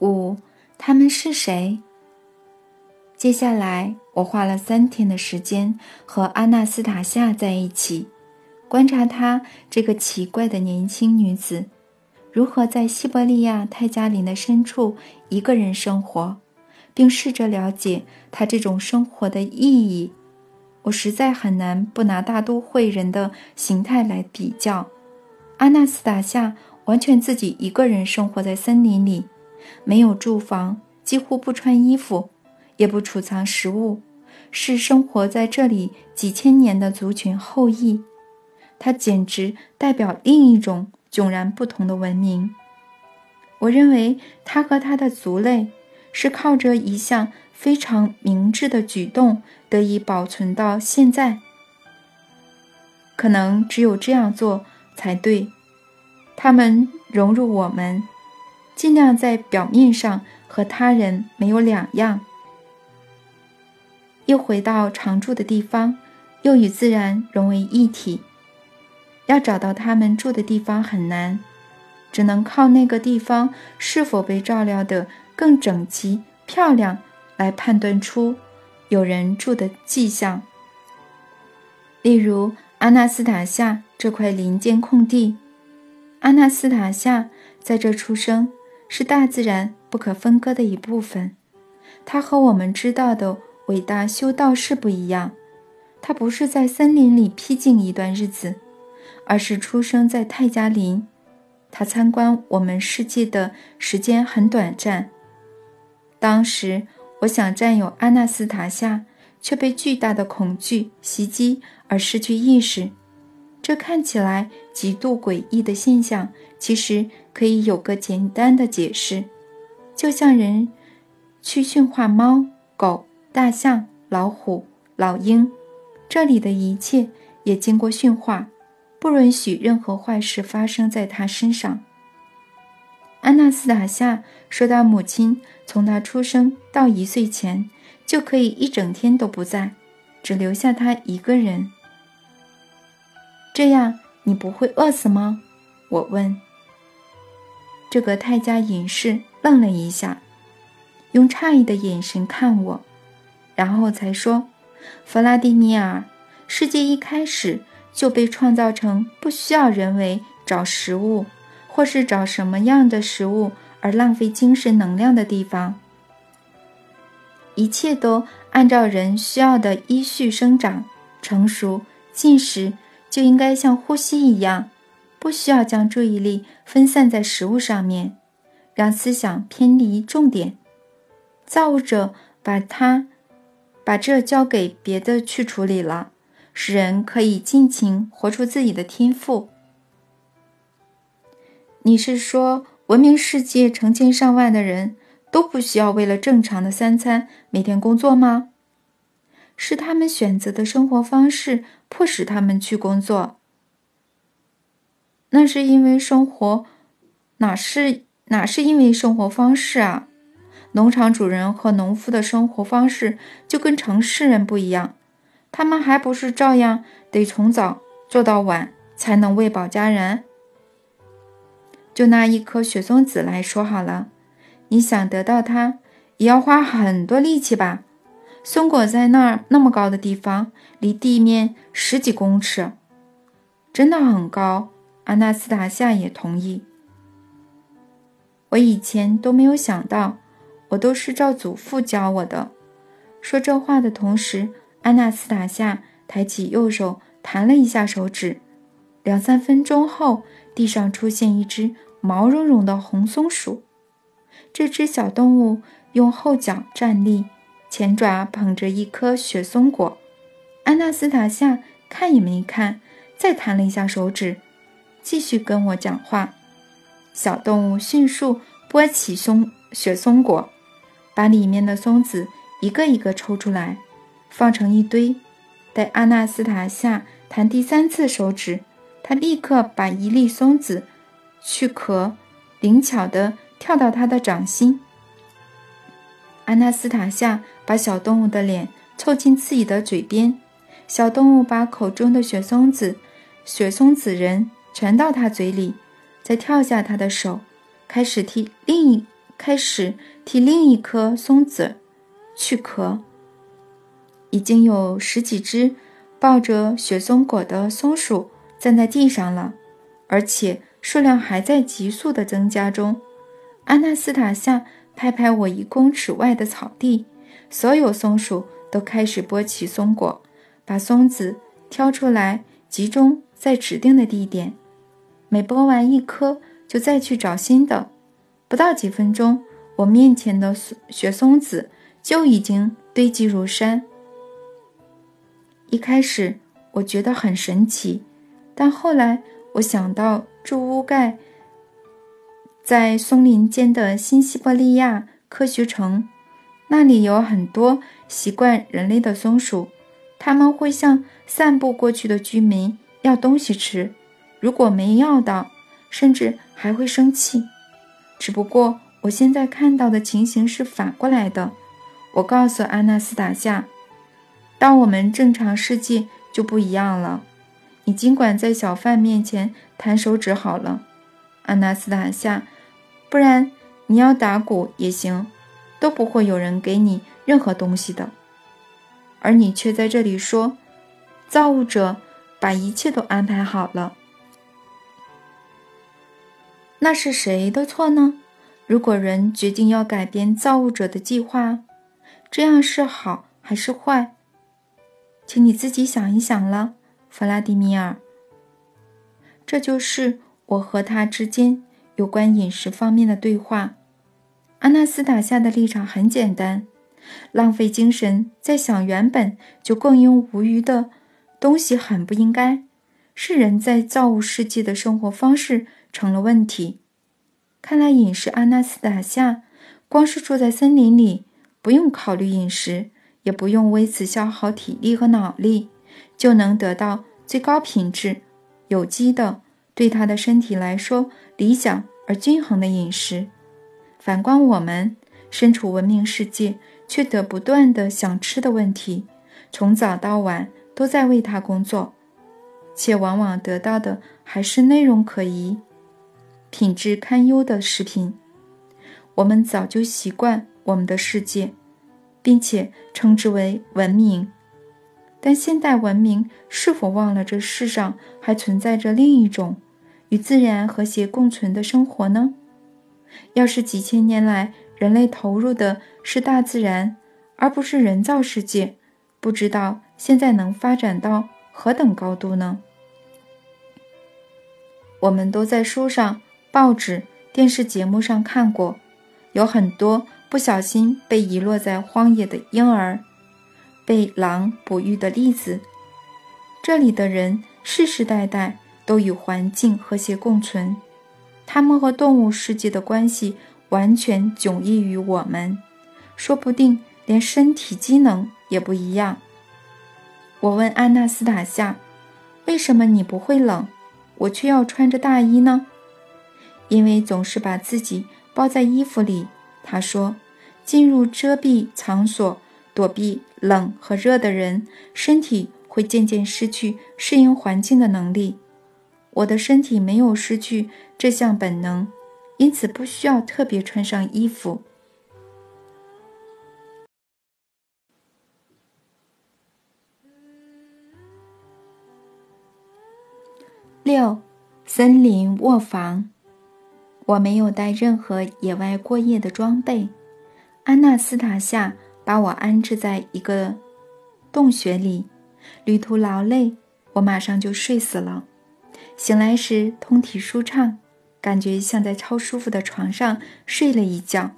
五，他们是谁？接下来，我花了三天的时间和阿纳斯塔夏在一起，观察她这个奇怪的年轻女子如何在西伯利亚泰加林的深处一个人生活，并试着了解她这种生活的意义。我实在很难不拿大都会人的形态来比较。阿纳斯塔夏完全自己一个人生活在森林里，没有住房，几乎不穿衣服。也不储藏食物，是生活在这里几千年的族群后裔。它简直代表另一种迥然不同的文明。我认为他和他的族类是靠着一项非常明智的举动得以保存到现在。可能只有这样做才对。他们融入我们，尽量在表面上和他人没有两样。又回到常住的地方，又与自然融为一体。要找到他们住的地方很难，只能靠那个地方是否被照料得更整齐漂亮来判断出有人住的迹象。例如，阿纳斯塔夏这块林间空地，阿纳斯塔夏在这出生，是大自然不可分割的一部分。它和我们知道的。伟大修道士不一样，他不是在森林里僻静一段日子，而是出生在泰加林。他参观我们世界的时间很短暂。当时我想占有阿纳斯塔夏，却被巨大的恐惧袭击而失去意识。这看起来极度诡异的现象，其实可以有个简单的解释，就像人去驯化猫狗。大象、老虎、老鹰，这里的一切也经过驯化，不允许任何坏事发生在他身上。安娜斯塔夏说：“到母亲从他出生到一岁前，就可以一整天都不在，只留下他一个人。这样你不会饿死吗？”我问。这个泰迦隐士愣了一下，用诧异的眼神看我。然后才说：“弗拉迪米尔，世界一开始就被创造成不需要人为找食物，或是找什么样的食物而浪费精神能量的地方。一切都按照人需要的依序生长、成熟、进食，就应该像呼吸一样，不需要将注意力分散在食物上面，让思想偏离重点。造物者把它。”把这交给别的去处理了，使人可以尽情活出自己的天赋。你是说，文明世界成千上万的人都不需要为了正常的三餐每天工作吗？是他们选择的生活方式迫使他们去工作。那是因为生活，哪是哪是因为生活方式啊？农场主人和农夫的生活方式就跟城市人不一样，他们还不是照样得从早做到晚才能喂饱家人。就拿一颗雪松子来说好了，你想得到它，也要花很多力气吧？松果在那儿那么高的地方，离地面十几公尺，真的很高。阿纳斯塔夏也同意。我以前都没有想到。我都是照祖父教我的。说这话的同时，安娜斯塔夏抬起右手，弹了一下手指。两三分钟后，地上出现一只毛茸茸的红松鼠。这只小动物用后脚站立，前爪捧着一颗雪松果。安娜斯塔夏看也没看，再弹了一下手指，继续跟我讲话。小动物迅速剥起松雪松果。把里面的松子一个一个抽出来，放成一堆。待阿纳斯塔夏弹第三次手指，他立刻把一粒松子去壳，灵巧地跳到他的掌心。阿纳斯塔夏把小动物的脸凑近自己的嘴边，小动物把口中的雪松子、雪松子仁传到他嘴里，再跳下他的手，开始替另一开始替另一颗松子去壳。已经有十几只抱着雪松果的松鼠站在地上了，而且数量还在急速的增加中。阿纳斯塔夏拍拍我一公尺外的草地，所有松鼠都开始剥起松果，把松子挑出来，集中在指定的地点。每剥完一颗，就再去找新的。不到几分钟，我面前的雪松子就已经堆积如山。一开始我觉得很神奇，但后来我想到住屋盖在松林间的新西伯利亚科学城，那里有很多习惯人类的松鼠，他们会向散步过去的居民要东西吃，如果没要到，甚至还会生气。只不过我现在看到的情形是反过来的。我告诉阿纳斯塔夏。到我们正常世界就不一样了。你尽管在小贩面前弹手指好了，阿纳斯塔夏，不然你要打鼓也行，都不会有人给你任何东西的。而你却在这里说，造物者把一切都安排好了。那是谁的错呢？如果人决定要改变造物者的计划，这样是好还是坏？请你自己想一想了，弗拉迪米尔。这就是我和他之间有关饮食方面的对话。阿纳斯塔夏的立场很简单：浪费精神在想原本就共用无余的东西很不应该，是人在造物世界的生活方式成了问题。看来饮食，阿纳斯塔夏光是住在森林里，不用考虑饮食。也不用为此消耗体力和脑力，就能得到最高品质、有机的、对他的身体来说理想而均衡的饮食。反观我们，身处文明世界，却得不断的想吃的问题，从早到晚都在为他工作，且往往得到的还是内容可疑、品质堪忧的食品。我们早就习惯我们的世界。并且称之为文明，但现代文明是否忘了这世上还存在着另一种与自然和谐共存的生活呢？要是几千年来人类投入的是大自然，而不是人造世界，不知道现在能发展到何等高度呢？我们都在书上、报纸、电视节目上看过，有很多。不小心被遗落在荒野的婴儿，被狼哺育的例子，这里的人世世代代都与环境和谐共存，他们和动物世界的关系完全迥异于我们，说不定连身体机能也不一样。我问安娜斯塔夏：“为什么你不会冷，我却要穿着大衣呢？”因为总是把自己包在衣服里。他说：“进入遮蔽场所躲避冷和热的人，身体会渐渐失去适应环境的能力。我的身体没有失去这项本能，因此不需要特别穿上衣服。”六，森林卧房。我没有带任何野外过夜的装备。安娜斯塔夏把我安置在一个洞穴里，旅途劳累，我马上就睡死了。醒来时通体舒畅，感觉像在超舒服的床上睡了一觉。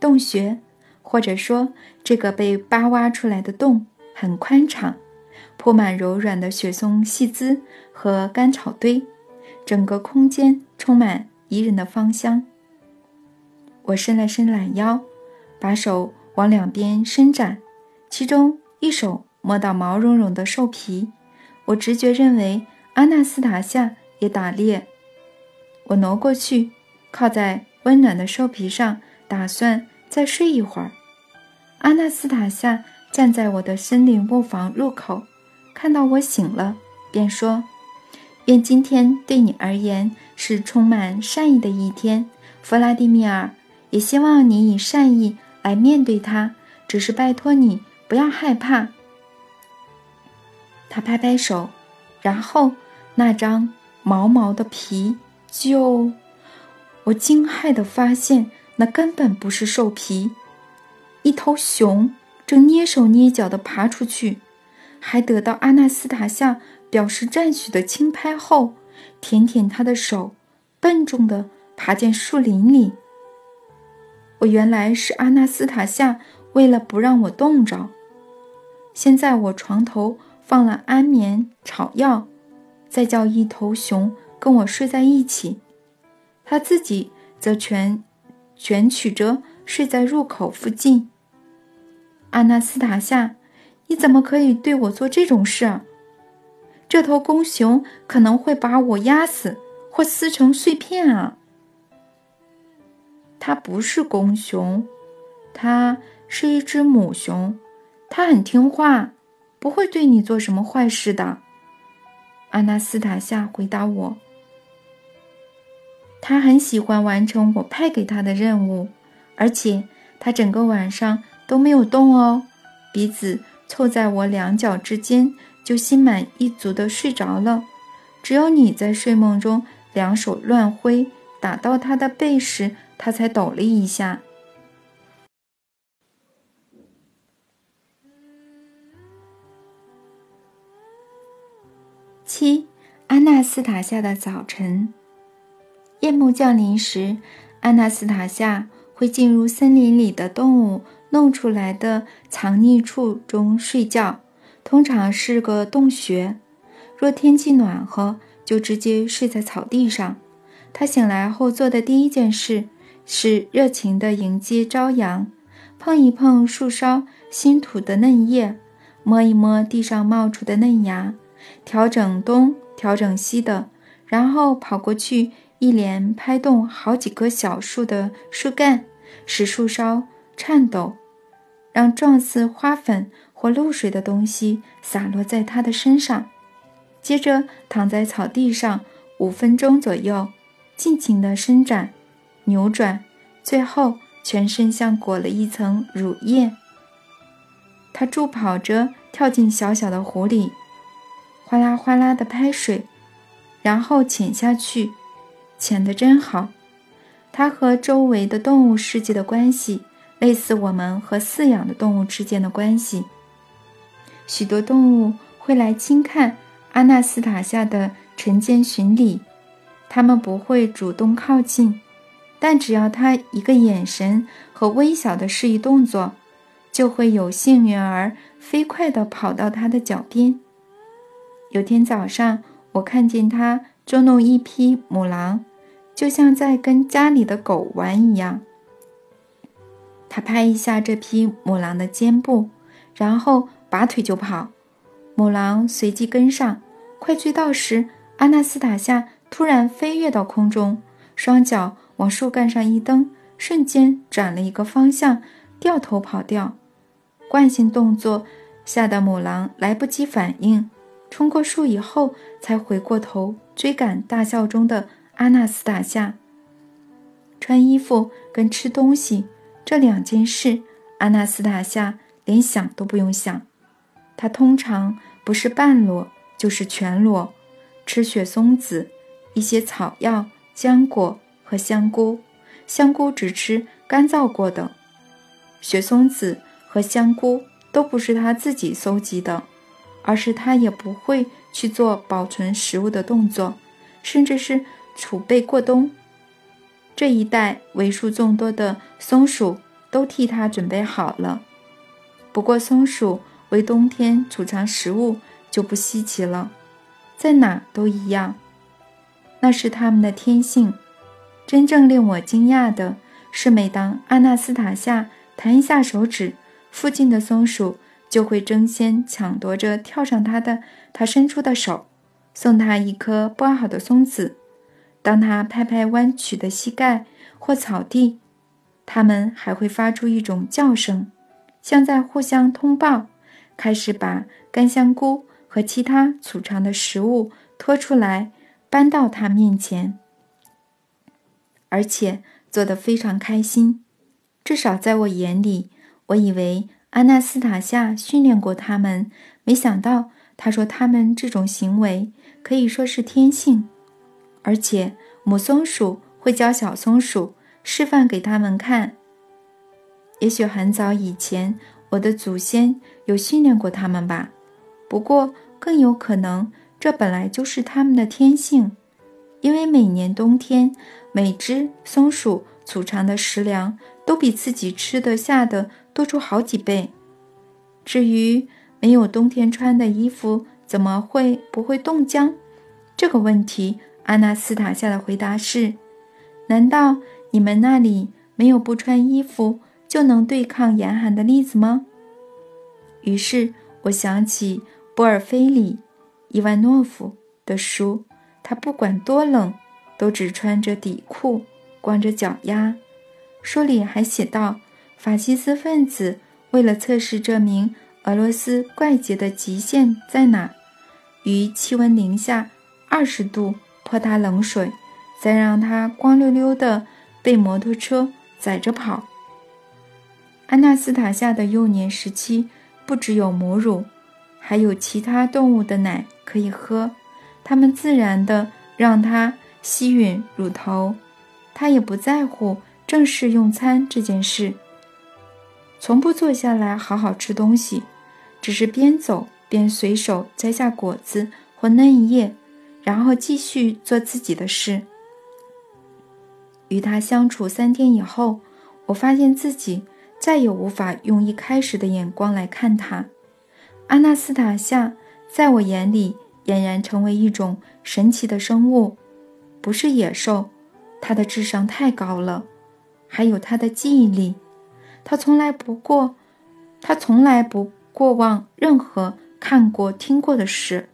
洞穴，或者说这个被扒挖出来的洞，很宽敞，铺满柔软的雪松细枝和干草堆，整个空间充满。宜人的芳香。我伸了伸懒腰，把手往两边伸展，其中一手摸到毛茸茸的兽皮。我直觉认为阿纳斯塔夏也打猎。我挪过去，靠在温暖的兽皮上，打算再睡一会儿。阿纳斯塔夏站在我的森林卧房入口，看到我醒了，便说。愿今天对你而言是充满善意的一天，弗拉迪米尔。也希望你以善意来面对它。只是拜托你不要害怕。他拍拍手，然后那张毛毛的皮就……我惊骇地发现，那根本不是兽皮，一头熊正蹑手蹑脚地爬出去，还得到阿纳斯塔夏表示赞许的轻拍后，舔舔他的手，笨重地爬进树林里。我原来是阿纳斯塔夏，为了不让我冻着，先在我床头放了安眠草药，再叫一头熊跟我睡在一起，他自己则蜷卷曲着睡在入口附近。阿纳斯塔夏，你怎么可以对我做这种事？这头公熊可能会把我压死或撕成碎片啊！它不是公熊，它是一只母熊，它很听话，不会对你做什么坏事的。阿纳斯塔夏回答我。他很喜欢完成我派给他的任务，而且他整个晚上都没有动哦，鼻子凑在我两脚之间，就心满意足的睡着了。只有你在睡梦中两手乱挥，打到他的背时。他才抖了一下。七，安娜斯塔夏的早晨。夜幕降临时，安娜斯塔夏会进入森林里的动物弄出来的藏匿处中睡觉，通常是个洞穴。若天气暖和，就直接睡在草地上。他醒来后做的第一件事。是热情地迎接朝阳，碰一碰树梢新吐的嫩叶，摸一摸地上冒出的嫩芽，调整东，调整西的，然后跑过去，一连拍动好几棵小树的树干，使树梢颤抖，让状似花粉或露水的东西洒落在它的身上。接着躺在草地上五分钟左右，尽情地伸展。扭转，最后全身像裹了一层乳液。他助跑着跳进小小的湖里，哗啦哗啦地拍水，然后潜下去，潜得真好。他和周围的动物世界的关系，类似我们和饲养的动物之间的关系。许多动物会来轻看阿纳斯塔夏的晨间巡礼，它们不会主动靠近。但只要他一个眼神和微小的示意动作，就会有幸运儿飞快地跑到他的脚边。有天早上，我看见他捉弄一匹母狼，就像在跟家里的狗玩一样。他拍一下这匹母狼的肩部，然后拔腿就跑，母狼随即跟上。快追到时，阿纳斯塔夏突然飞跃到空中，双脚。往树干上一蹬，瞬间转了一个方向，掉头跑掉。惯性动作吓得母狼来不及反应，冲过树以后才回过头追赶大笑中的阿纳斯塔夏。穿衣服跟吃东西这两件事，阿纳斯塔夏连想都不用想。它通常不是半裸就是全裸，吃雪松子、一些草药、浆果。和香菇，香菇只吃干燥过的，雪松子和香菇都不是他自己搜集的，而是他也不会去做保存食物的动作，甚至是储备过冬。这一带为数众多的松鼠都替他准备好了。不过，松鼠为冬天储藏食物就不稀奇了，在哪都一样，那是它们的天性。真正令我惊讶的是，每当阿纳斯塔夏弹一下手指，附近的松鼠就会争先抢夺着跳上他的他伸出的手，送他一颗剥好的松子。当他拍拍弯曲的膝盖或草地，它们还会发出一种叫声，像在互相通报，开始把干香菇和其他储藏的食物拖出来，搬到他面前。而且做得非常开心。至少在我眼里，我以为阿纳斯塔夏训练过他们，没想到他说他们这种行为可以说是天性，而且母松鼠会教小松鼠示范给他们看。也许很早以前，我的祖先有训练过他们吧。不过，更有可能，这本来就是他们的天性，因为每年冬天，每只松鼠储藏的食粮。都比自己吃得下的多出好几倍。至于没有冬天穿的衣服，怎么会不会冻僵？这个问题，阿纳斯塔夏的回答是：难道你们那里没有不穿衣服就能对抗严寒的例子吗？于是我想起波尔菲里·伊万诺夫的书，他不管多冷，都只穿着底裤，光着脚丫。书里还写道，法西斯分子为了测试这名俄罗斯怪杰的极限在哪，于气温零下二十度泼他冷水，再让他光溜溜的被摩托车载着跑。安纳斯塔夏的幼年时期不只有母乳，还有其他动物的奶可以喝，他们自然的让他吸吮乳头，他也不在乎。正式用餐这件事，从不坐下来好好吃东西，只是边走边随手摘下果子或嫩叶，然后继续做自己的事。与他相处三天以后，我发现自己再也无法用一开始的眼光来看他。阿纳斯塔夏在我眼里俨然成为一种神奇的生物，不是野兽，他的智商太高了。还有他的记忆力，他从来不过，他从来不过忘任何看过、听过的事。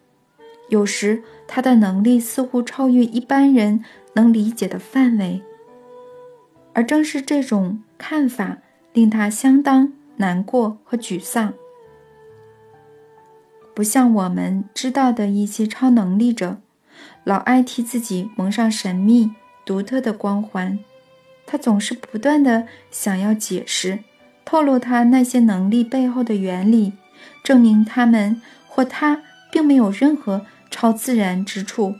有时他的能力似乎超越一般人能理解的范围。而正是这种看法，令他相当难过和沮丧。不像我们知道的一些超能力者，老爱替自己蒙上神秘、独特的光环。他总是不断的想要解释、透露他那些能力背后的原理，证明他们或他并没有任何超自然之处，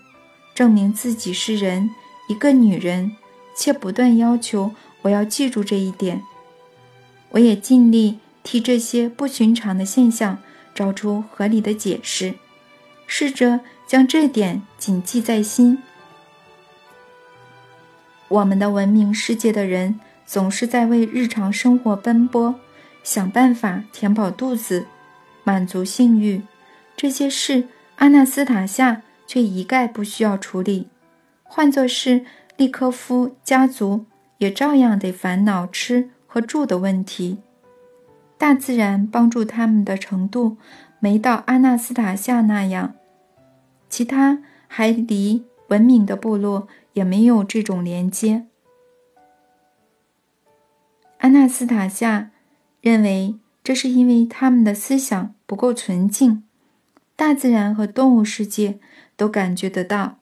证明自己是人，一个女人，且不断要求我要记住这一点。我也尽力替这些不寻常的现象找出合理的解释，试着将这点谨记在心。我们的文明世界的人总是在为日常生活奔波，想办法填饱肚子，满足性欲。这些事，阿纳斯塔夏却一概不需要处理。换作是利科夫家族，也照样得烦恼吃和住的问题。大自然帮助他们的程度，没到阿纳斯塔夏那样。其他还离文明的部落。也没有这种连接。阿纳斯塔夏认为，这是因为他们的思想不够纯净。大自然和动物世界都感觉得到。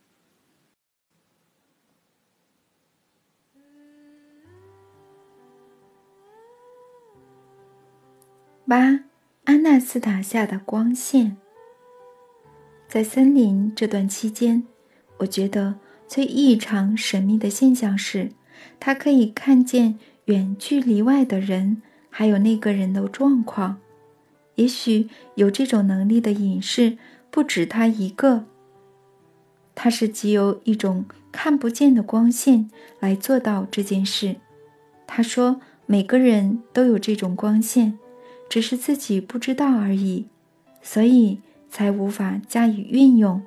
八，安纳斯塔夏的光线。在森林这段期间，我觉得。最异常神秘的现象是，他可以看见远距离外的人，还有那个人的状况。也许有这种能力的隐士不止他一个。他是藉由一种看不见的光线来做到这件事。他说，每个人都有这种光线，只是自己不知道而已，所以才无法加以运用。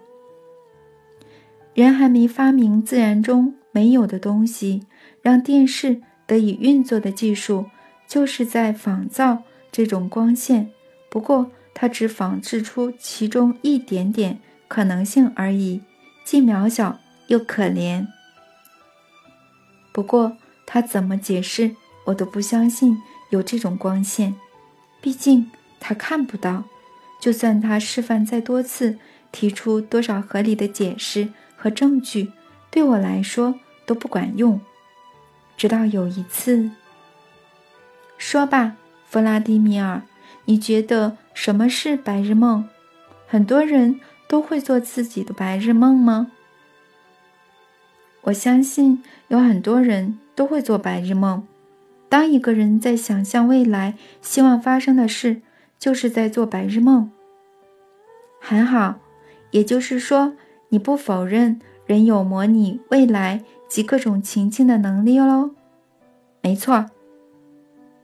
人还没发明自然中没有的东西，让电视得以运作的技术，就是在仿造这种光线。不过，它只仿制出其中一点点可能性而已，既渺小又可怜。不过，他怎么解释，我都不相信有这种光线。毕竟，他看不到。就算他示范再多次，提出多少合理的解释。和证据对我来说都不管用，直到有一次，说吧，弗拉迪米尔，你觉得什么是白日梦？很多人都会做自己的白日梦吗？我相信有很多人都会做白日梦。当一个人在想象未来希望发生的事，就是在做白日梦。很好，也就是说，你不否认人有模拟未来及各种情境的能力喽？没错。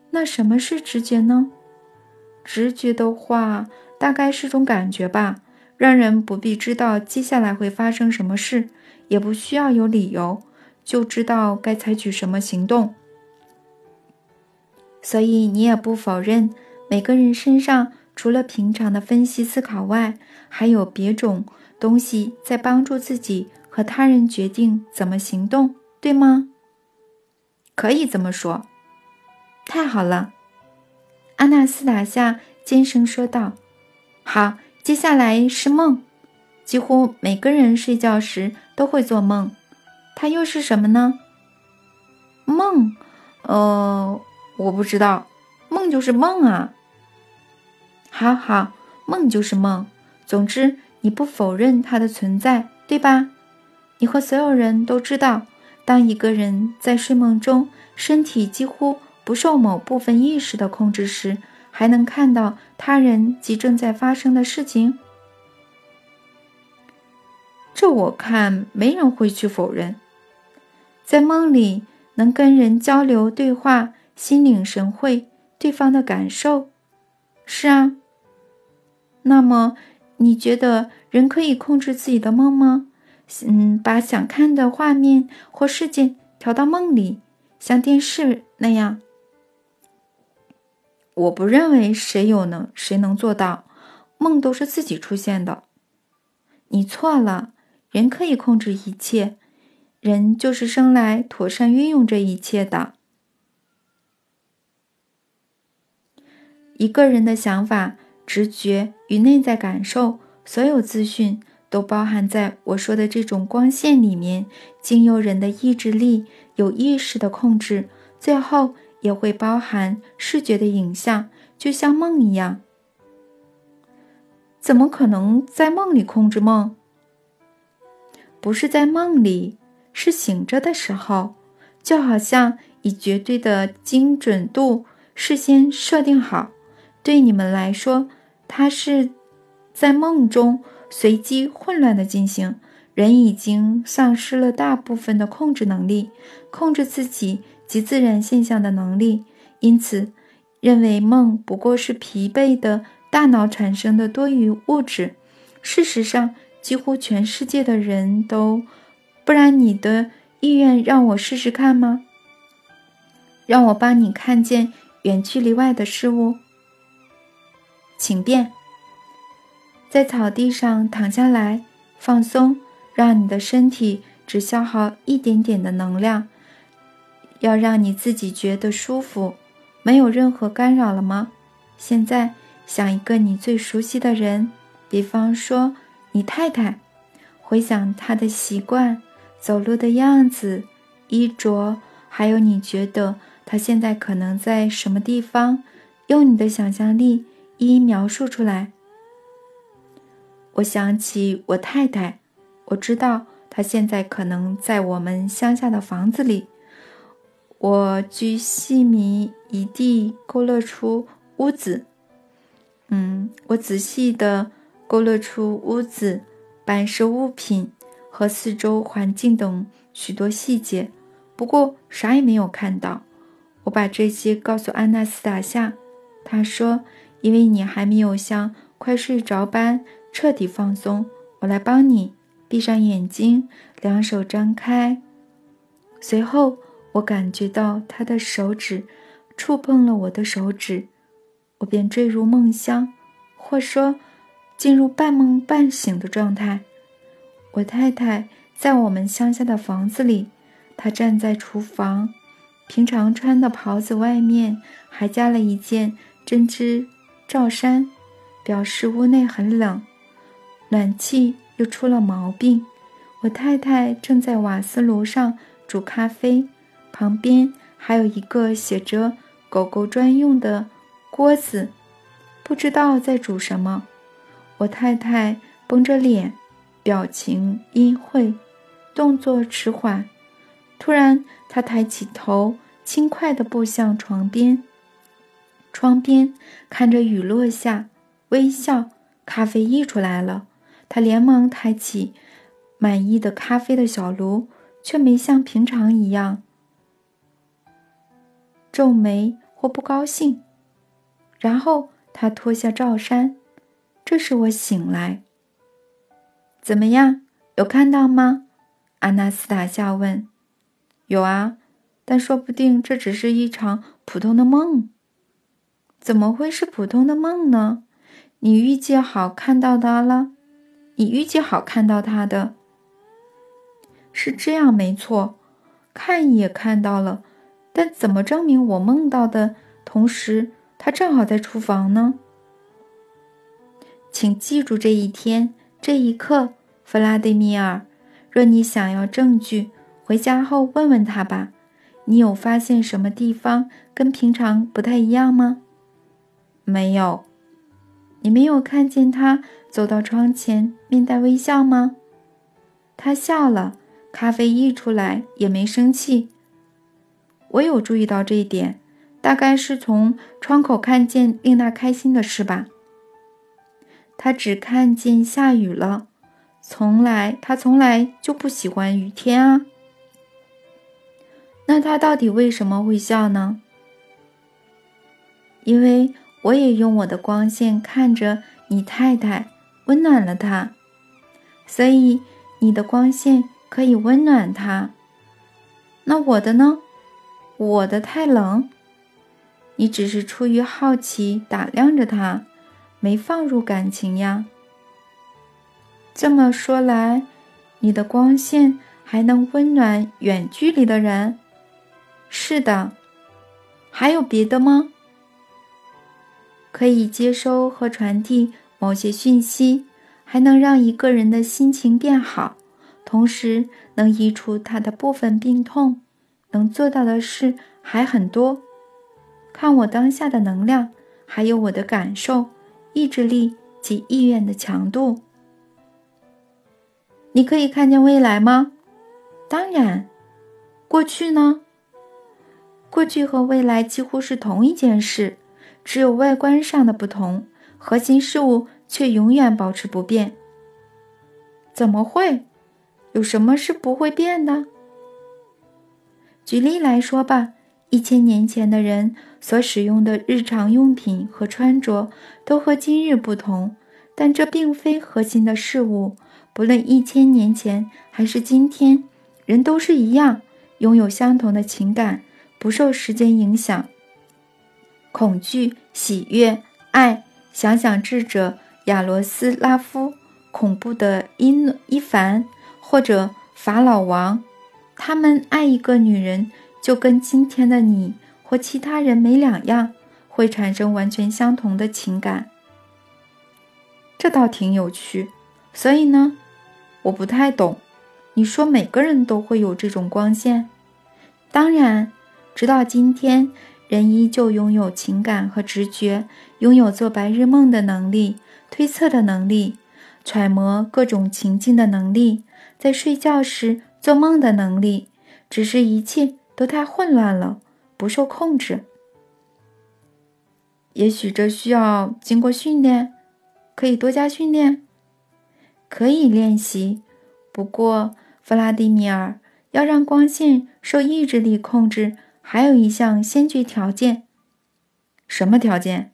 那什么是直觉呢？直觉的话，大概是种感觉吧，让人不必知道接下来会发生什么事。也不需要有理由，就知道该采取什么行动。所以你也不否认，每个人身上除了平常的分析思考外，还有别种东西在帮助自己和他人决定怎么行动，对吗？可以这么说。太好了，阿纳斯塔夏尖声说道。好，接下来是梦。几乎每个人睡觉时都会做梦，它又是什么呢？梦，呃，我不知道，梦就是梦啊。好好，梦就是梦。总之，你不否认它的存在，对吧？你和所有人都知道，当一个人在睡梦中，身体几乎不受某部分意识的控制时，还能看到他人及正在发生的事情。这我看没人会去否认，在梦里能跟人交流对话，心领神会对方的感受。是啊，那么你觉得人可以控制自己的梦吗？嗯，把想看的画面或事件调到梦里，像电视那样？我不认为谁有能谁能做到，梦都是自己出现的。你错了。人可以控制一切，人就是生来妥善运用这一切的。一个人的想法、直觉与内在感受，所有资讯都包含在我说的这种光线里面，经由人的意志力、有意识的控制，最后也会包含视觉的影像，就像梦一样。怎么可能在梦里控制梦？不是在梦里，是醒着的时候，就好像以绝对的精准度事先设定好。对你们来说，它是在梦中随机混乱的进行。人已经丧失了大部分的控制能力，控制自己及自然现象的能力，因此认为梦不过是疲惫的大脑产生的多余物质。事实上。几乎全世界的人都，不然你的意愿让我试试看吗？让我帮你看见远距离外的事物。请便，在草地上躺下来，放松，让你的身体只消耗一点点的能量，要让你自己觉得舒服，没有任何干扰了吗？现在想一个你最熟悉的人，比方说。你太太，回想她的习惯、走路的样子、衣着，还有你觉得她现在可能在什么地方，用你的想象力一一描述出来。我想起我太太，我知道她现在可能在我们乡下的房子里。我居细迷一地勾勒出屋子，嗯，我仔细的。勾勒出屋子、摆设物品和四周环境等许多细节，不过啥也没有看到。我把这些告诉安娜斯塔夏，她说：“因为你还没有像快睡着般彻底放松，我来帮你。闭上眼睛，两手张开。”随后，我感觉到他的手指触碰了我的手指，我便坠入梦乡，或说。进入半梦半醒的状态。我太太在我们乡下的房子里，她站在厨房，平常穿的袍子外面还加了一件针织罩衫，表示屋内很冷，暖气又出了毛病。我太太正在瓦斯炉上煮咖啡，旁边还有一个写着“狗狗专用”的锅子，不知道在煮什么。我太太绷着脸，表情阴晦，动作迟缓。突然，她抬起头，轻快地步向床边。窗边看着雨落下，微笑。咖啡溢出来了，他连忙抬起满意的咖啡的小炉，却没像平常一样皱眉或不高兴。然后他脱下罩衫。这时我醒来。怎么样？有看到吗？阿纳斯塔夏问。有啊，但说不定这只是一场普通的梦。怎么会是普通的梦呢？你预计好看到他了？你预计好看到他的？是这样，没错。看也看到了，但怎么证明我梦到的同时他正好在厨房呢？请记住这一天这一刻，弗拉迪米尔。若你想要证据，回家后问问他吧。你有发现什么地方跟平常不太一样吗？没有。你没有看见他走到窗前，面带微笑吗？他笑了，咖啡溢出来，也没生气。我有注意到这一点，大概是从窗口看见令他开心的事吧。他只看见下雨了，从来他从来就不喜欢雨天啊。那他到底为什么会笑呢？因为我也用我的光线看着你太太，温暖了她，所以你的光线可以温暖她。那我的呢？我的太冷，你只是出于好奇打量着他。没放入感情呀。这么说来，你的光线还能温暖远距离的人？是的，还有别的吗？可以接收和传递某些讯息，还能让一个人的心情变好，同时能移除他的部分病痛。能做到的事还很多。看我当下的能量，还有我的感受。意志力及意愿的强度。你可以看见未来吗？当然。过去呢？过去和未来几乎是同一件事，只有外观上的不同，核心事物却永远保持不变。怎么会？有什么是不会变的？举例来说吧。一千年前的人所使用的日常用品和穿着都和今日不同，但这并非核心的事物。不论一千年前还是今天，人都是一样，拥有相同的情感，不受时间影响。恐惧、喜悦、爱。想想智者亚罗斯拉夫，恐怖的伊伊凡，或者法老王，他们爱一个女人。就跟今天的你或其他人没两样，会产生完全相同的情感。这倒挺有趣。所以呢，我不太懂。你说每个人都会有这种光线？当然，直到今天，人依旧拥有情感和直觉，拥有做白日梦的能力、推测的能力、揣摩各种情境的能力，在睡觉时做梦的能力。只是一切。都太混乱了，不受控制。也许这需要经过训练，可以多加训练，可以练习。不过，弗拉迪米尔要让光线受意志力控制，还有一项先决条件。什么条件？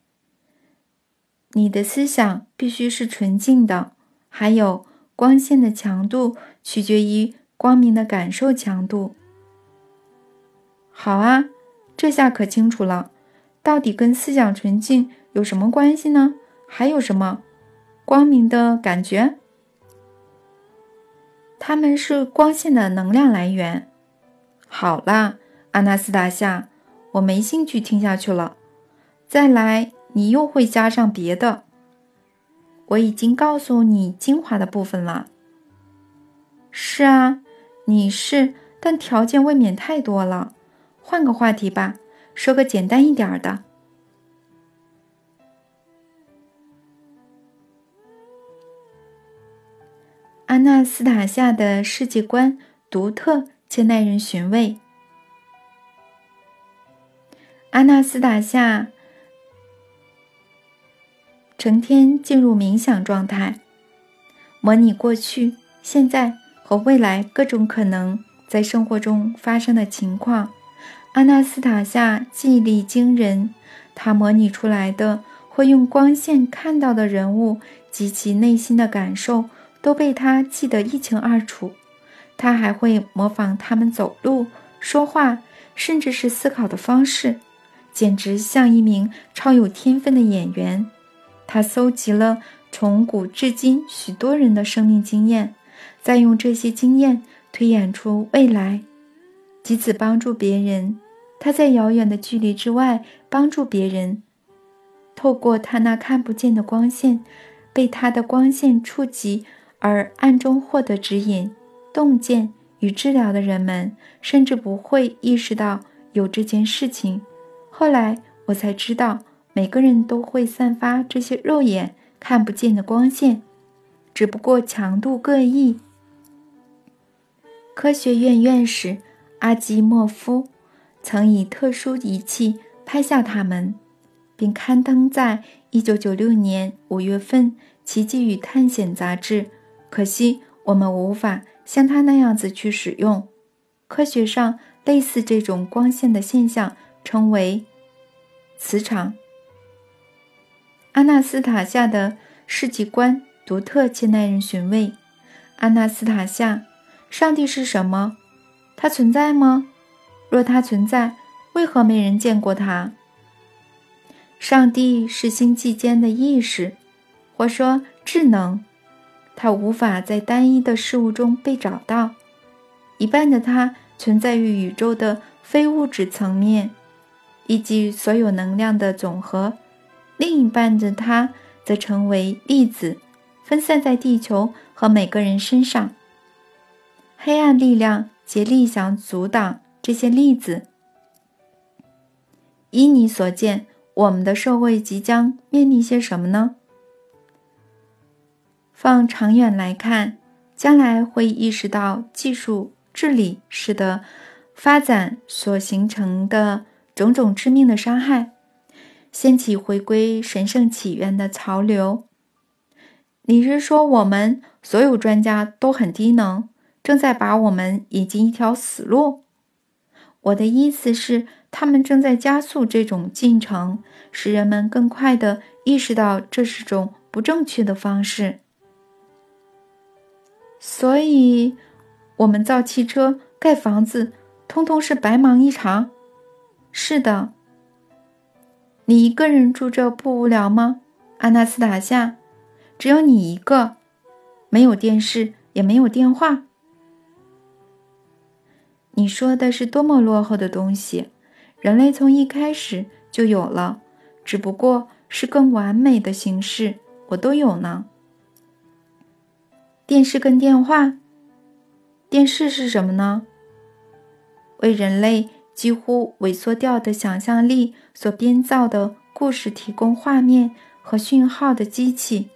你的思想必须是纯净的。还有，光线的强度取决于光明的感受强度。好啊，这下可清楚了，到底跟思想纯净有什么关系呢？还有什么光明的感觉？它们是光线的能量来源。好啦，阿纳斯塔夏，我没兴趣听下去了。再来，你又会加上别的。我已经告诉你精华的部分了。是啊，你是，但条件未免太多了。换个话题吧，说个简单一点的。阿纳斯塔夏的世界观独特且耐人寻味。阿纳斯塔夏成天进入冥想状态，模拟过去、现在和未来各种可能在生活中发生的情况。阿纳斯塔夏记忆力惊人，他模拟出来的会用光线看到的人物及其内心的感受都被他记得一清二楚。他还会模仿他们走路、说话，甚至是思考的方式。简直像一名超有天分的演员。他搜集了从古至今许多人的生命经验，再用这些经验推演出未来，藉此帮助别人。他在遥远的距离之外帮助别人，透过他那看不见的光线，被他的光线触及而暗中获得指引、洞见与治疗的人们，甚至不会意识到有这件事情。后来我才知道，每个人都会散发这些肉眼看不见的光线，只不过强度各异。科学院院士阿基莫夫曾以特殊仪器拍下它们，并刊登在1996年5月份《奇迹与探险》杂志。可惜我们无法像他那样子去使用。科学上，类似这种光线的现象。称为磁场。阿纳斯塔夏的世界观独特且耐人寻味。阿纳斯塔夏，上帝是什么？它存在吗？若它存在，为何没人见过它？上帝是星际间的意识，或说智能，它无法在单一的事物中被找到。一半的它存在于宇宙的非物质层面。以及所有能量的总和，另一半的它则成为粒子，分散在地球和每个人身上。黑暗力量竭力想阻挡这些粒子。依你所见，我们的社会即将面临些什么呢？放长远来看，将来会意识到技术治理式的发展所形成的。种种致命的伤害，掀起回归神圣起源的潮流。你是说我们所有专家都很低能，正在把我们引进一条死路？我的意思是，他们正在加速这种进程，使人们更快地意识到这是种不正确的方式。所以，我们造汽车、盖房子，通通是白忙一场。是的，你一个人住这不无聊吗，阿纳斯塔夏？只有你一个，没有电视，也没有电话。你说的是多么落后的东西！人类从一开始就有了，只不过是更完美的形式。我都有呢。电视跟电话，电视是什么呢？为人类。几乎萎缩掉的想象力所编造的故事，提供画面和讯号的机器。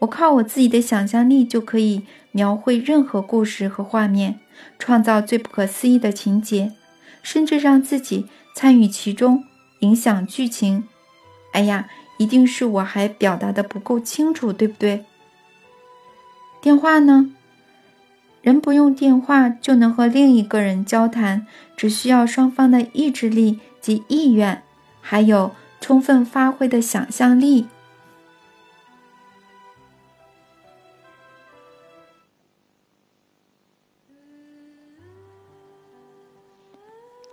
我靠我自己的想象力就可以描绘任何故事和画面，创造最不可思议的情节，甚至让自己参与其中，影响剧情。哎呀，一定是我还表达的不够清楚，对不对？电话呢？人不用电话就能和另一个人交谈，只需要双方的意志力及意愿，还有充分发挥的想象力。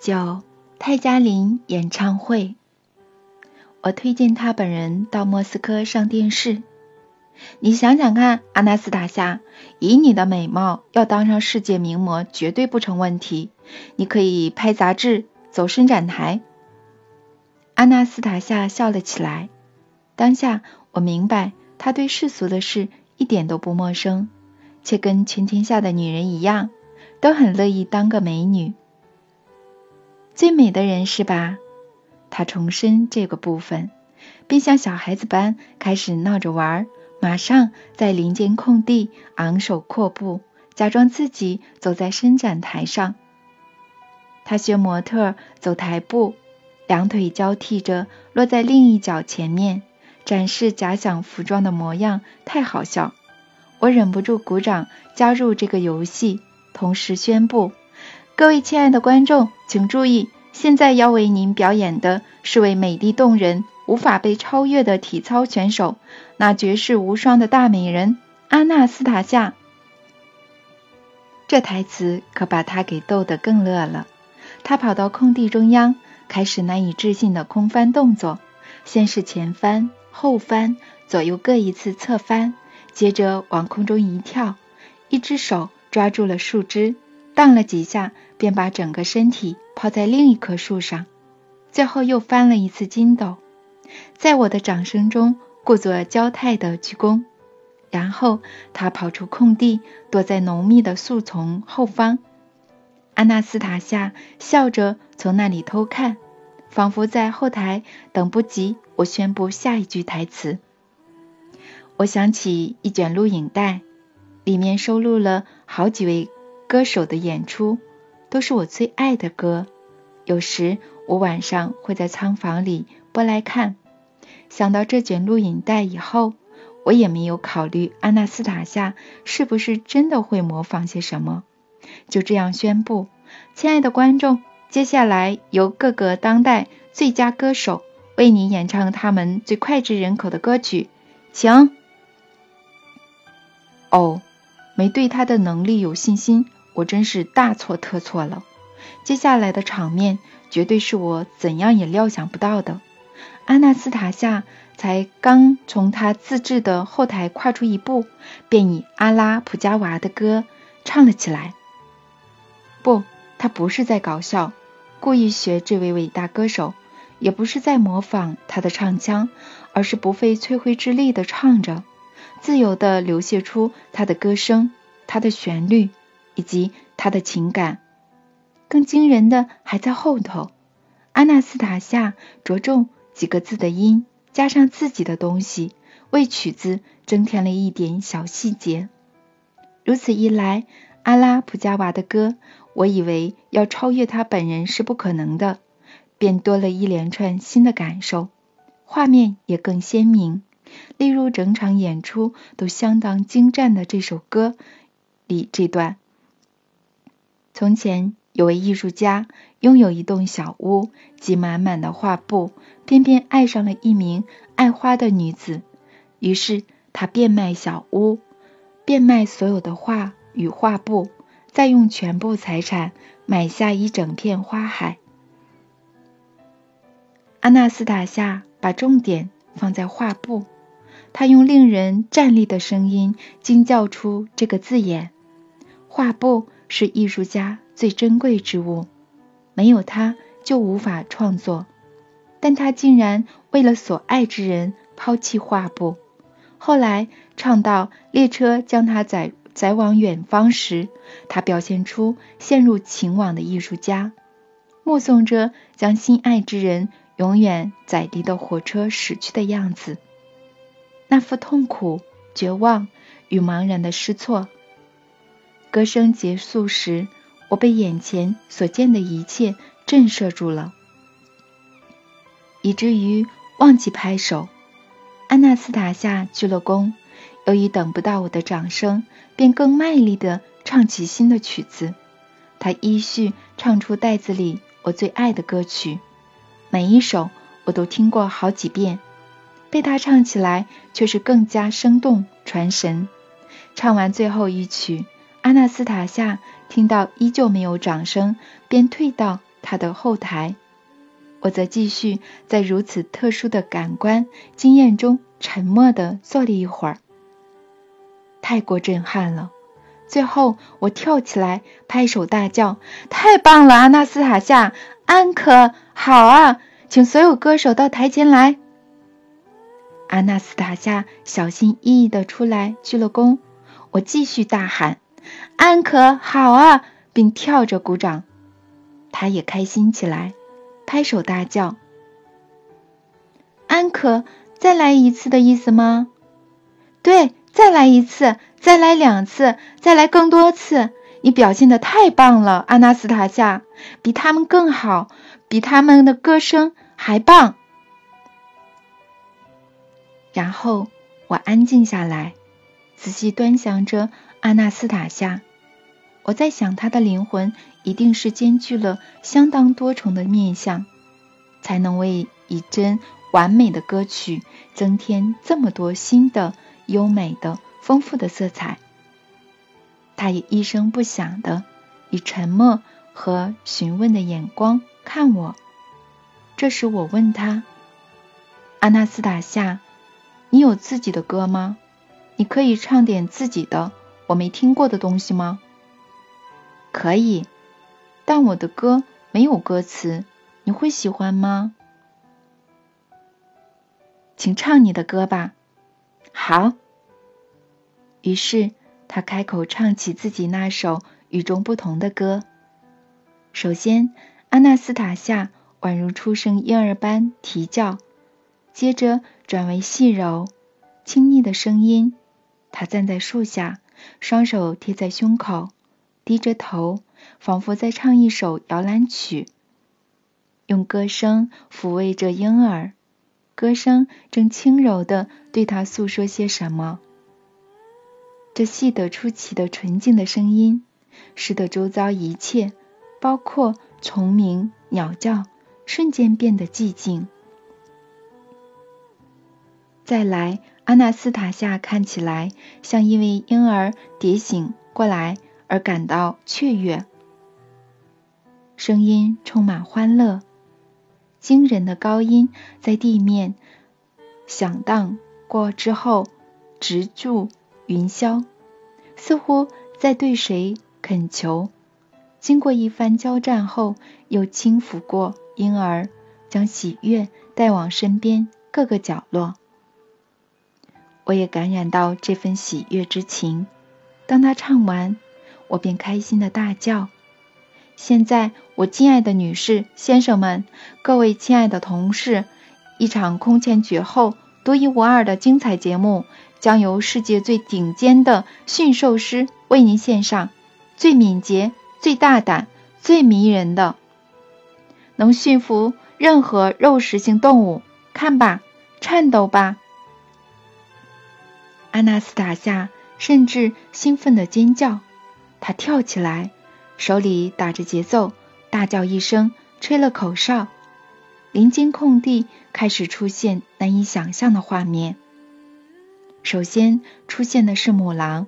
九，泰加林演唱会，我推荐他本人到莫斯科上电视。你想想看，阿纳斯塔夏，以你的美貌，要当上世界名模绝对不成问题。你可以拍杂志，走伸展台。阿纳斯塔夏笑了起来。当下，我明白他对世俗的事一点都不陌生，且跟全天下的女人一样，都很乐意当个美女。最美的人是吧？他重申这个部分，并像小孩子般开始闹着玩，马上在林间空地昂首阔步，假装自己走在伸展台上。他学模特走台步，两腿交替着落在另一脚前面，展示假想服装的模样，太好笑。我忍不住鼓掌，加入这个游戏，同时宣布：各位亲爱的观众，请注意。现在要为您表演的是位美丽动人、无法被超越的体操选手，那绝世无双的大美人阿纳斯塔夏。这台词可把他给逗得更乐了。他跑到空地中央，开始难以置信的空翻动作，先是前翻、后翻，左右各一次侧翻，接着往空中一跳，一只手抓住了树枝。荡了几下，便把整个身体抛在另一棵树上，最后又翻了一次筋斗，在我的掌声中故作娇态的鞠躬，然后他跑出空地，躲在浓密的树丛后方。阿纳斯塔夏笑着从那里偷看，仿佛在后台等不及我宣布下一句台词。我想起一卷录影带，里面收录了好几位。歌手的演出都是我最爱的歌，有时我晚上会在仓房里播来看。想到这卷录影带以后，我也没有考虑阿纳斯塔夏是不是真的会模仿些什么，就这样宣布：亲爱的观众，接下来由各个当代最佳歌手为你演唱他们最脍炙人口的歌曲，请。哦，没对他的能力有信心。我真是大错特错了，接下来的场面绝对是我怎样也料想不到的。阿纳斯塔夏才刚从他自制的后台跨出一步，便以阿拉普加娃的歌唱了起来。不，他不是在搞笑，故意学这位伟大歌手，也不是在模仿他的唱腔，而是不费吹灰之力的唱着，自由的流泻出他的歌声，他的旋律。以及他的情感，更惊人的还在后头。阿纳斯塔夏着重几个字的音，加上自己的东西，为曲子增添了一点小细节。如此一来，阿拉普加娃的歌，我以为要超越他本人是不可能的，便多了一连串新的感受，画面也更鲜明。例如，整场演出都相当精湛的这首歌里这段。从前有位艺术家，拥有一栋小屋及满满的画布，偏偏爱上了一名爱花的女子。于是他变卖小屋，变卖所有的画与画布，再用全部财产买下一整片花海。阿纳斯塔夏把重点放在画布，他用令人站立的声音惊叫出这个字眼：画布。是艺术家最珍贵之物，没有它就无法创作。但他竟然为了所爱之人抛弃画布。后来唱到列车将他载载往远方时，他表现出陷入情网的艺术家，目送着将心爱之人永远载离的火车驶去的样子，那副痛苦、绝望与茫然的失措。歌声结束时，我被眼前所见的一切震慑住了，以至于忘记拍手。安娜斯塔夏鞠了躬，由于等不到我的掌声，便更卖力地唱起新的曲子。他依序唱出袋子里我最爱的歌曲，每一首我都听过好几遍，被他唱起来却是更加生动传神。唱完最后一曲。阿纳斯塔夏听到依旧没有掌声，便退到他的后台。我则继续在如此特殊的感官经验中沉默地坐了一会儿。太过震撼了！最后，我跳起来，拍手大叫：“太棒了，阿纳斯塔夏！安可好啊！请所有歌手到台前来。”阿纳斯塔夏小心翼翼地出来鞠了躬。我继续大喊。安可好啊，并跳着鼓掌。他也开心起来，拍手大叫：“安可，再来一次的意思吗？”“对，再来一次，再来两次，再来更多次。你表现的太棒了，阿纳斯塔夏，比他们更好，比他们的歌声还棒。”然后我安静下来，仔细端详着阿纳斯塔夏。我在想，他的灵魂一定是兼具了相当多重的面相，才能为一帧完美的歌曲增添这么多新的、优美的、丰富的色彩。他也一声不响的，以沉默和询问的眼光看我。这时，我问他：“阿纳斯塔夏，你有自己的歌吗？你可以唱点自己的我没听过的东西吗？”可以，但我的歌没有歌词，你会喜欢吗？请唱你的歌吧。好。于是他开口唱起自己那首与众不同的歌。首先，阿纳斯塔夏宛如出生婴儿般啼叫，接着转为细柔、亲昵的声音。他站在树下，双手贴在胸口。低着头，仿佛在唱一首摇篮曲，用歌声抚慰着婴儿。歌声正轻柔的对他诉说些什么。这细得出奇的纯净的声音，使得周遭一切，包括虫鸣、鸟叫，瞬间变得寂静。再来，阿纳斯塔夏看起来像因为婴儿跌醒过来。而感到雀跃，声音充满欢乐，惊人的高音在地面响荡过之后直驻云霄，似乎在对谁恳求。经过一番交战后，又轻抚过婴儿，将喜悦带往身边各个角落。我也感染到这份喜悦之情。当他唱完。我便开心的大叫：“现在，我敬爱的女士、先生们，各位亲爱的同事，一场空前绝后、独一无二的精彩节目将由世界最顶尖的驯兽师为您献上，最敏捷、最大胆、最迷人的，能驯服任何肉食性动物。看吧，颤抖吧！”阿纳斯塔夏甚至兴奋的尖叫。他跳起来，手里打着节奏，大叫一声，吹了口哨。林间空地开始出现难以想象的画面。首先出现的是母狼，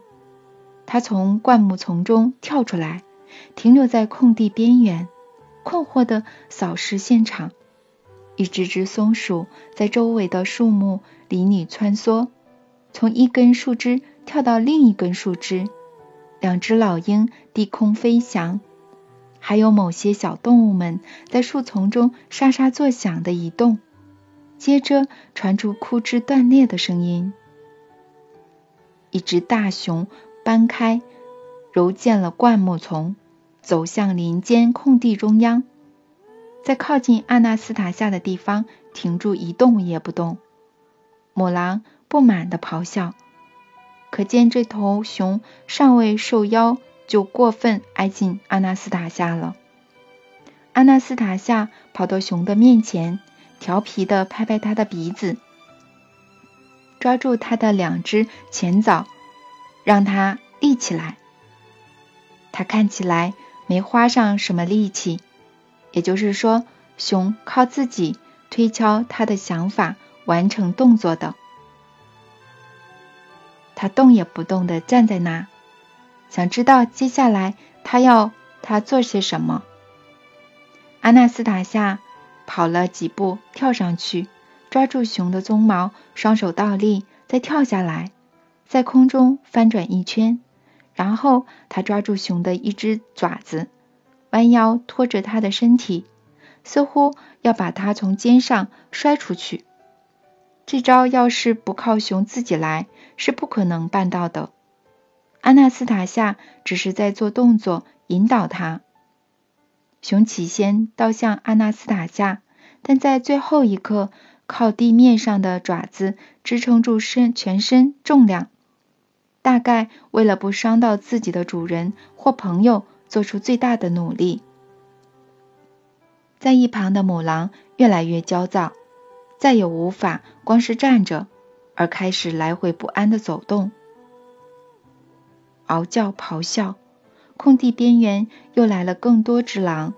它从灌木丛中跳出来，停留在空地边缘，困惑地扫视现场。一只只松鼠在周围的树木林里穿梭，从一根树枝跳到另一根树枝。两只老鹰低空飞翔，还有某些小动物们在树丛中沙沙作响的移动。接着传出枯枝断裂的声音。一只大熊搬开揉建了灌木丛，走向林间空地中央，在靠近阿纳斯塔夏的地方停住一动也不动。母狼不满的咆哮。可见这头熊尚未受邀，就过分挨近阿纳斯塔夏了。阿纳斯塔夏跑到熊的面前，调皮的拍拍它的鼻子，抓住它的两只前爪，让它立起来。它看起来没花上什么力气，也就是说，熊靠自己推敲它的想法，完成动作的。他动也不动地站在那，想知道接下来他要他做些什么。阿纳斯塔夏跑了几步，跳上去，抓住熊的鬃毛，双手倒立，再跳下来，在空中翻转一圈，然后他抓住熊的一只爪子，弯腰拖着它的身体，似乎要把它从肩上摔出去。这招要是不靠熊自己来，是不可能办到的。阿纳斯塔夏只是在做动作引导他。熊起先倒向阿纳斯塔夏，但在最后一刻，靠地面上的爪子支撑住身全身重量，大概为了不伤到自己的主人或朋友，做出最大的努力。在一旁的母狼越来越焦躁，再也无法光是站着，而开始来回不安的走动，嗷叫咆哮。空地边缘又来了更多只狼，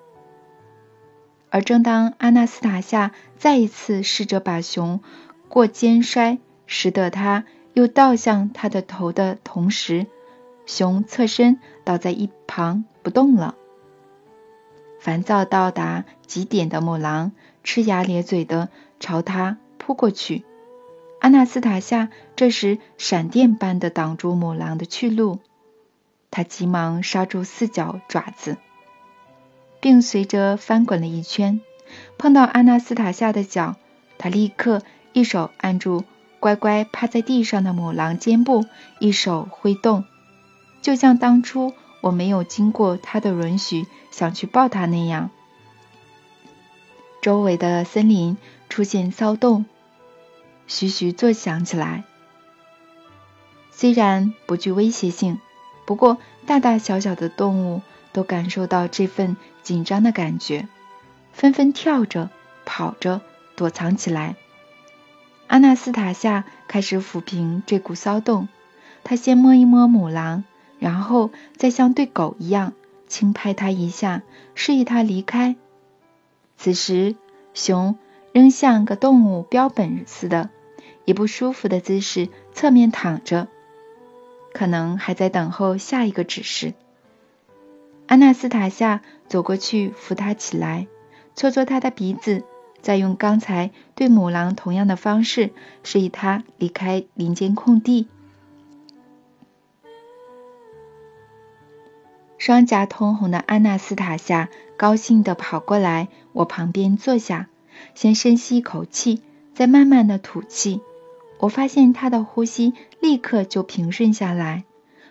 而正当阿纳斯塔夏再一次试着把熊过肩摔，使得它又倒向他的头的同时，熊侧身倒在一旁不动了。烦躁到达极点的母狼呲牙咧嘴的朝他扑过去，阿纳斯塔夏这时闪电般的挡住母狼的去路。他急忙刹住四脚爪子，并随着翻滚了一圈，碰到阿纳斯塔夏的脚，他立刻一手按住乖乖趴在地上的母狼肩部，一手挥动，就像当初我没有经过他的允许想去抱他那样。周围的森林出现骚动，徐徐作响起来，虽然不具威胁性。不过，大大小小的动物都感受到这份紧张的感觉，纷纷跳着、跑着躲藏起来。阿纳斯塔夏开始抚平这股骚动，他先摸一摸母狼，然后再像对狗一样轻拍它一下，示意它离开。此时，熊仍像个动物标本似的，以不舒服的姿势侧面躺着。可能还在等候下一个指示。安纳斯塔夏走过去扶他起来，搓搓他的鼻子，再用刚才对母狼同样的方式示意他离开林间空地。双颊通红的安纳斯塔夏高兴地跑过来我旁边坐下，先深吸一口气，再慢慢的吐气。我发现他的呼吸立刻就平顺下来，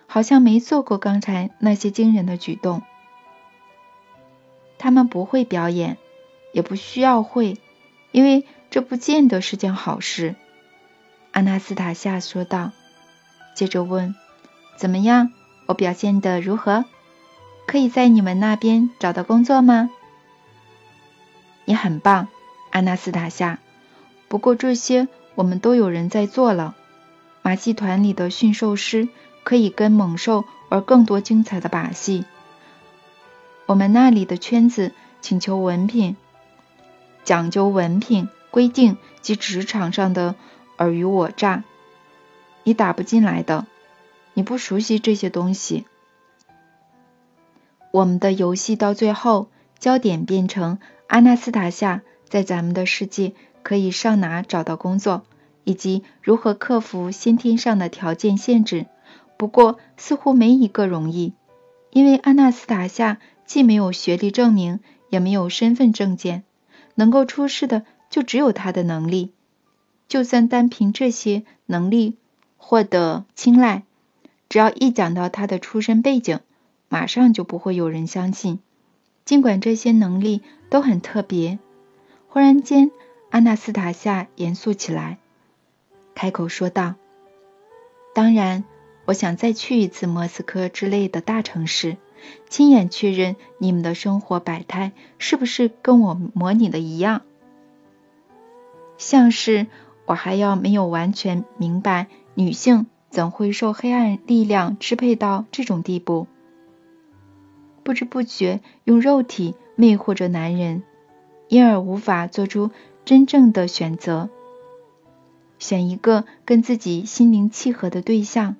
好像没做过刚才那些惊人的举动。他们不会表演，也不需要会，因为这不见得是件好事。阿纳斯塔夏说道，接着问：“怎么样？我表现的如何？可以在你们那边找到工作吗？”你很棒，阿纳斯塔夏。不过这些。我们都有人在做了。马戏团里的驯兽师可以跟猛兽玩更多精彩的把戏。我们那里的圈子请求文凭，讲究文凭规定及职场上的尔虞我诈，你打不进来的。你不熟悉这些东西。我们的游戏到最后，焦点变成阿纳斯塔夏在咱们的世界。可以上哪找到工作，以及如何克服先天上的条件限制。不过，似乎没一个容易，因为阿纳斯塔夏既没有学历证明，也没有身份证件，能够出示的就只有他的能力。就算单凭这些能力获得青睐，只要一讲到他的出身背景，马上就不会有人相信。尽管这些能力都很特别，忽然间。阿纳斯塔夏严肃起来，开口说道：“当然，我想再去一次莫斯科之类的大城市，亲眼确认你们的生活百态是不是跟我模拟的一样。像是我还要没有完全明白女性怎会受黑暗力量支配到这种地步，不知不觉用肉体魅惑着男人，因而无法做出。”真正的选择，选一个跟自己心灵契合的对象，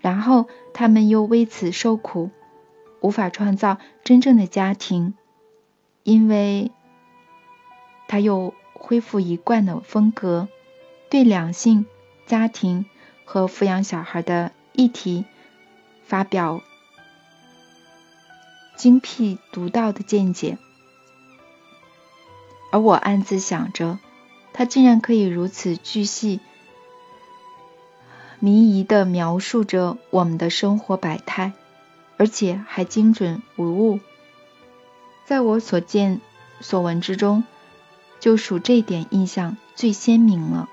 然后他们又为此受苦，无法创造真正的家庭，因为他又恢复一贯的风格，对两性、家庭和抚养小孩的议题发表精辟独到的见解。而我暗自想着，他竟然可以如此巨细靡遗地描述着我们的生活百态，而且还精准无误。在我所见所闻之中，就属这点印象最鲜明了。